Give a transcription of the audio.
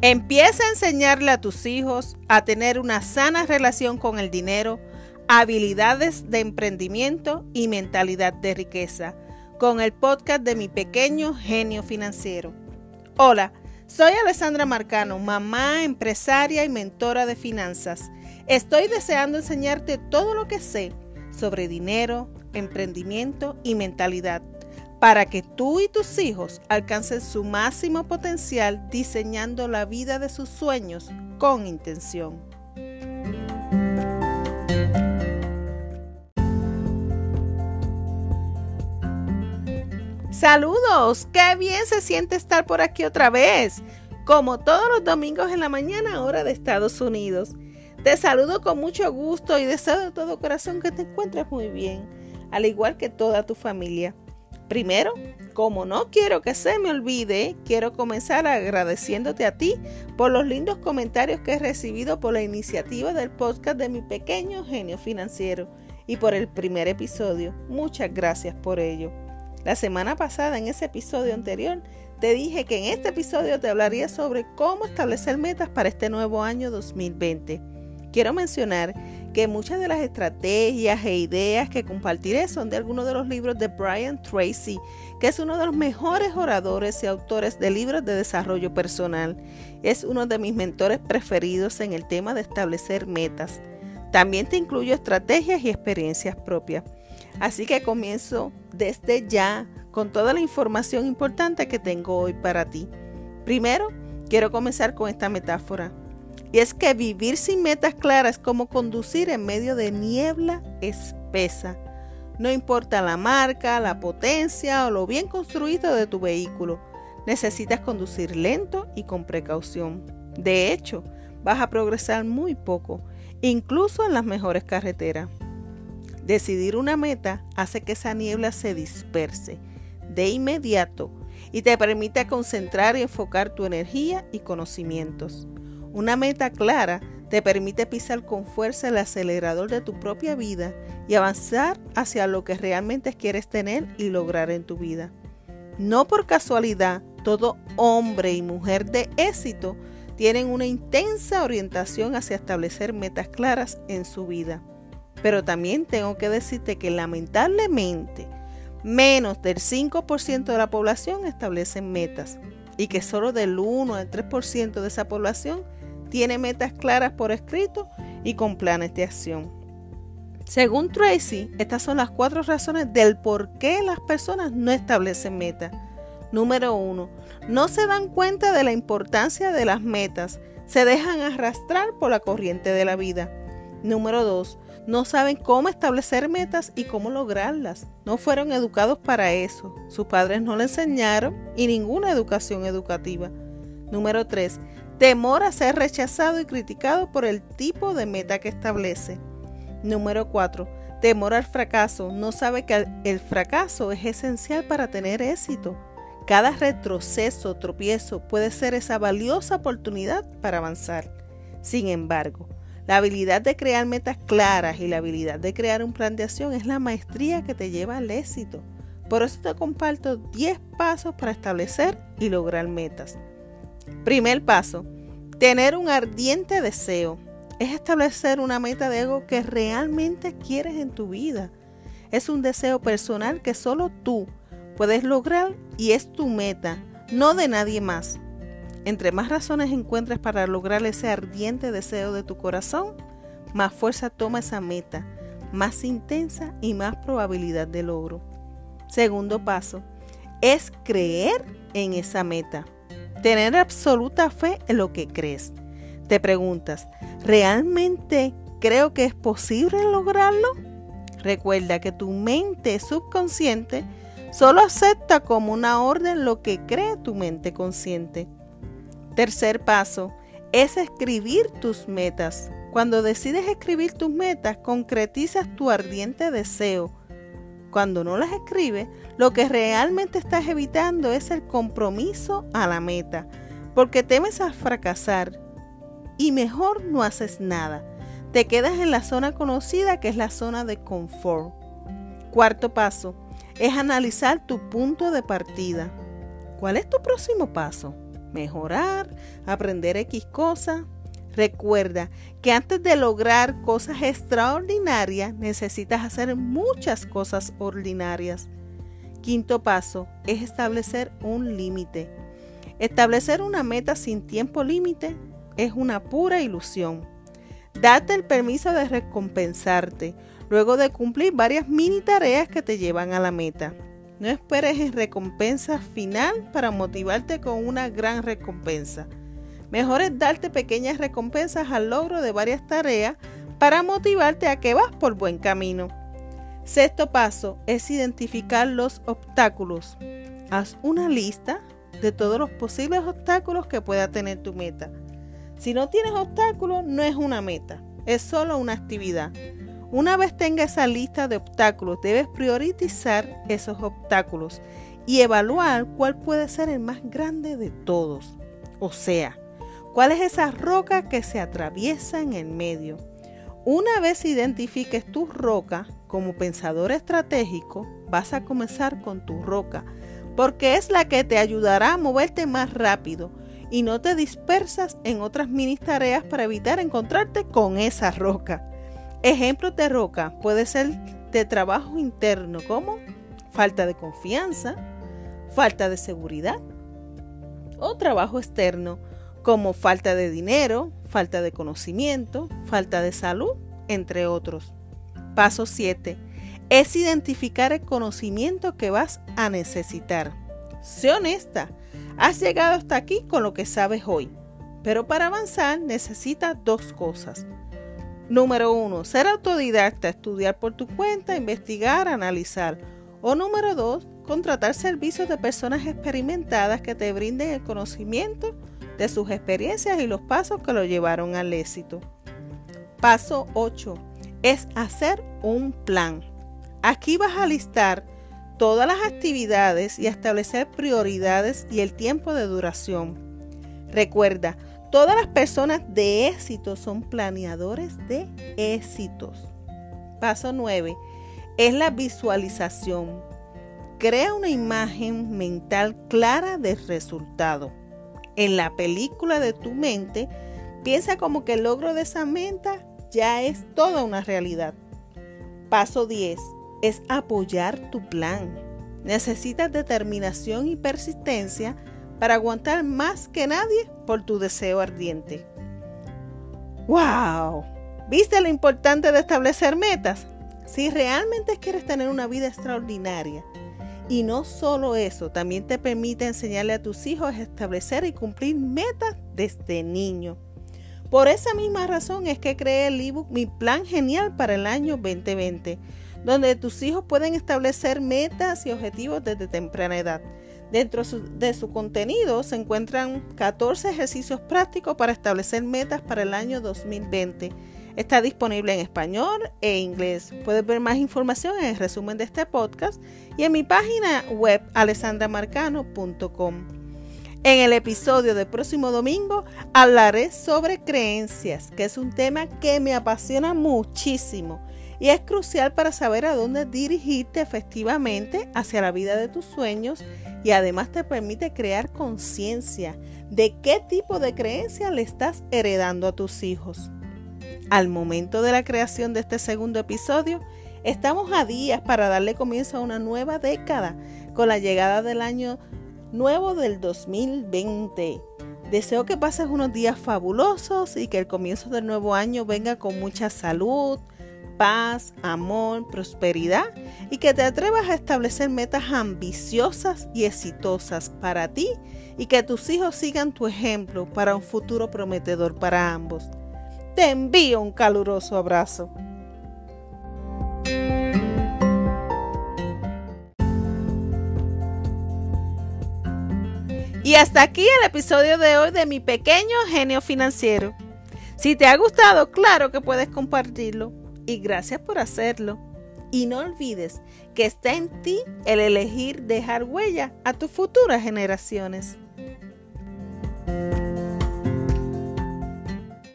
Empieza a enseñarle a tus hijos a tener una sana relación con el dinero, habilidades de emprendimiento y mentalidad de riqueza con el podcast de mi pequeño genio financiero. Hola, soy Alessandra Marcano, mamá, empresaria y mentora de finanzas. Estoy deseando enseñarte todo lo que sé sobre dinero, emprendimiento y mentalidad para que tú y tus hijos alcancen su máximo potencial diseñando la vida de sus sueños con intención. Saludos, qué bien se siente estar por aquí otra vez, como todos los domingos en la mañana hora de Estados Unidos. Te saludo con mucho gusto y deseo de todo corazón que te encuentres muy bien, al igual que toda tu familia. Primero, como no quiero que se me olvide, quiero comenzar agradeciéndote a ti por los lindos comentarios que he recibido por la iniciativa del podcast de mi pequeño genio financiero y por el primer episodio. Muchas gracias por ello. La semana pasada, en ese episodio anterior, te dije que en este episodio te hablaría sobre cómo establecer metas para este nuevo año 2020. Quiero mencionar que muchas de las estrategias e ideas que compartiré son de algunos de los libros de Brian Tracy, que es uno de los mejores oradores y autores de libros de desarrollo personal. Es uno de mis mentores preferidos en el tema de establecer metas. También te incluyo estrategias y experiencias propias. Así que comienzo desde ya con toda la información importante que tengo hoy para ti. Primero, quiero comenzar con esta metáfora. Y es que vivir sin metas claras es como conducir en medio de niebla espesa. No importa la marca, la potencia o lo bien construido de tu vehículo, necesitas conducir lento y con precaución. De hecho, vas a progresar muy poco, incluso en las mejores carreteras. Decidir una meta hace que esa niebla se disperse de inmediato y te permite concentrar y enfocar tu energía y conocimientos. Una meta clara te permite pisar con fuerza el acelerador de tu propia vida y avanzar hacia lo que realmente quieres tener y lograr en tu vida. No por casualidad, todo hombre y mujer de éxito tienen una intensa orientación hacia establecer metas claras en su vida. Pero también tengo que decirte que lamentablemente menos del 5% de la población establecen metas y que solo del 1 al 3% de esa población tiene metas claras por escrito y con planes de acción. Según Tracy, estas son las cuatro razones del por qué las personas no establecen metas. Número uno, no se dan cuenta de la importancia de las metas, se dejan arrastrar por la corriente de la vida. Número dos, no saben cómo establecer metas y cómo lograrlas. No fueron educados para eso. Sus padres no le enseñaron y ninguna educación educativa. Número 3. Temor a ser rechazado y criticado por el tipo de meta que establece. Número 4. Temor al fracaso. No sabe que el fracaso es esencial para tener éxito. Cada retroceso, tropiezo puede ser esa valiosa oportunidad para avanzar. Sin embargo, la habilidad de crear metas claras y la habilidad de crear un plan de acción es la maestría que te lleva al éxito. Por eso te comparto 10 pasos para establecer y lograr metas. Primer paso, tener un ardiente deseo. Es establecer una meta de algo que realmente quieres en tu vida. Es un deseo personal que solo tú puedes lograr y es tu meta, no de nadie más. Entre más razones encuentres para lograr ese ardiente deseo de tu corazón, más fuerza toma esa meta, más intensa y más probabilidad de logro. Segundo paso, es creer en esa meta. Tener absoluta fe en lo que crees. Te preguntas, ¿realmente creo que es posible lograrlo? Recuerda que tu mente subconsciente solo acepta como una orden lo que cree tu mente consciente. Tercer paso es escribir tus metas. Cuando decides escribir tus metas, concretizas tu ardiente deseo cuando no las escribes, lo que realmente estás evitando es el compromiso a la meta, porque temes a fracasar y mejor no haces nada. Te quedas en la zona conocida que es la zona de confort. Cuarto paso es analizar tu punto de partida. ¿Cuál es tu próximo paso? mejorar, aprender X cosa. Recuerda que antes de lograr cosas extraordinarias necesitas hacer muchas cosas ordinarias. Quinto paso es establecer un límite. Establecer una meta sin tiempo límite es una pura ilusión. Date el permiso de recompensarte luego de cumplir varias mini tareas que te llevan a la meta. No esperes en recompensa final para motivarte con una gran recompensa. Mejor es darte pequeñas recompensas al logro de varias tareas para motivarte a que vas por buen camino. Sexto paso es identificar los obstáculos. Haz una lista de todos los posibles obstáculos que pueda tener tu meta. Si no tienes obstáculos, no es una meta, es solo una actividad. Una vez tengas esa lista de obstáculos, debes priorizar esos obstáculos y evaluar cuál puede ser el más grande de todos. O sea, cuál es esa roca que se atraviesa en el medio. Una vez identifiques tu roca como pensador estratégico, vas a comenzar con tu roca, porque es la que te ayudará a moverte más rápido y no te dispersas en otras mini tareas para evitar encontrarte con esa roca. Ejemplos de roca puede ser de trabajo interno como falta de confianza, falta de seguridad o trabajo externo como falta de dinero, falta de conocimiento, falta de salud, entre otros. Paso 7. Es identificar el conocimiento que vas a necesitar. Sé honesta, has llegado hasta aquí con lo que sabes hoy, pero para avanzar necesitas dos cosas. Número uno, ser autodidacta, estudiar por tu cuenta, investigar, analizar. O número dos, contratar servicios de personas experimentadas que te brinden el conocimiento de sus experiencias y los pasos que lo llevaron al éxito. Paso 8. Es hacer un plan. Aquí vas a listar todas las actividades y establecer prioridades y el tiempo de duración. Recuerda, Todas las personas de éxito son planeadores de éxitos. Paso 9. Es la visualización. Crea una imagen mental clara del resultado. En la película de tu mente, piensa como que el logro de esa meta ya es toda una realidad. Paso 10. Es apoyar tu plan. Necesitas determinación y persistencia para aguantar más que nadie por tu deseo ardiente. ¡Wow! ¿Viste lo importante de establecer metas? Si realmente quieres tener una vida extraordinaria, y no solo eso, también te permite enseñarle a tus hijos a establecer y cumplir metas desde niño. Por esa misma razón es que creé el ebook Mi Plan Genial para el año 2020, donde tus hijos pueden establecer metas y objetivos desde temprana edad. Dentro de su contenido se encuentran 14 ejercicios prácticos para establecer metas para el año 2020. Está disponible en español e inglés. Puedes ver más información en el resumen de este podcast y en mi página web alessandramarcano.com. En el episodio del próximo domingo hablaré sobre creencias, que es un tema que me apasiona muchísimo y es crucial para saber a dónde dirigirte efectivamente hacia la vida de tus sueños y además te permite crear conciencia de qué tipo de creencia le estás heredando a tus hijos. Al momento de la creación de este segundo episodio, estamos a días para darle comienzo a una nueva década con la llegada del año nuevo del 2020. Deseo que pases unos días fabulosos y que el comienzo del nuevo año venga con mucha salud, paz, amor, prosperidad y que te atrevas a establecer metas ambiciosas y exitosas para ti y que tus hijos sigan tu ejemplo para un futuro prometedor para ambos. Te envío un caluroso abrazo. Y hasta aquí el episodio de hoy de mi pequeño genio financiero. Si te ha gustado, claro que puedes compartirlo y gracias por hacerlo. Y no olvides que está en ti el elegir dejar huella a tus futuras generaciones.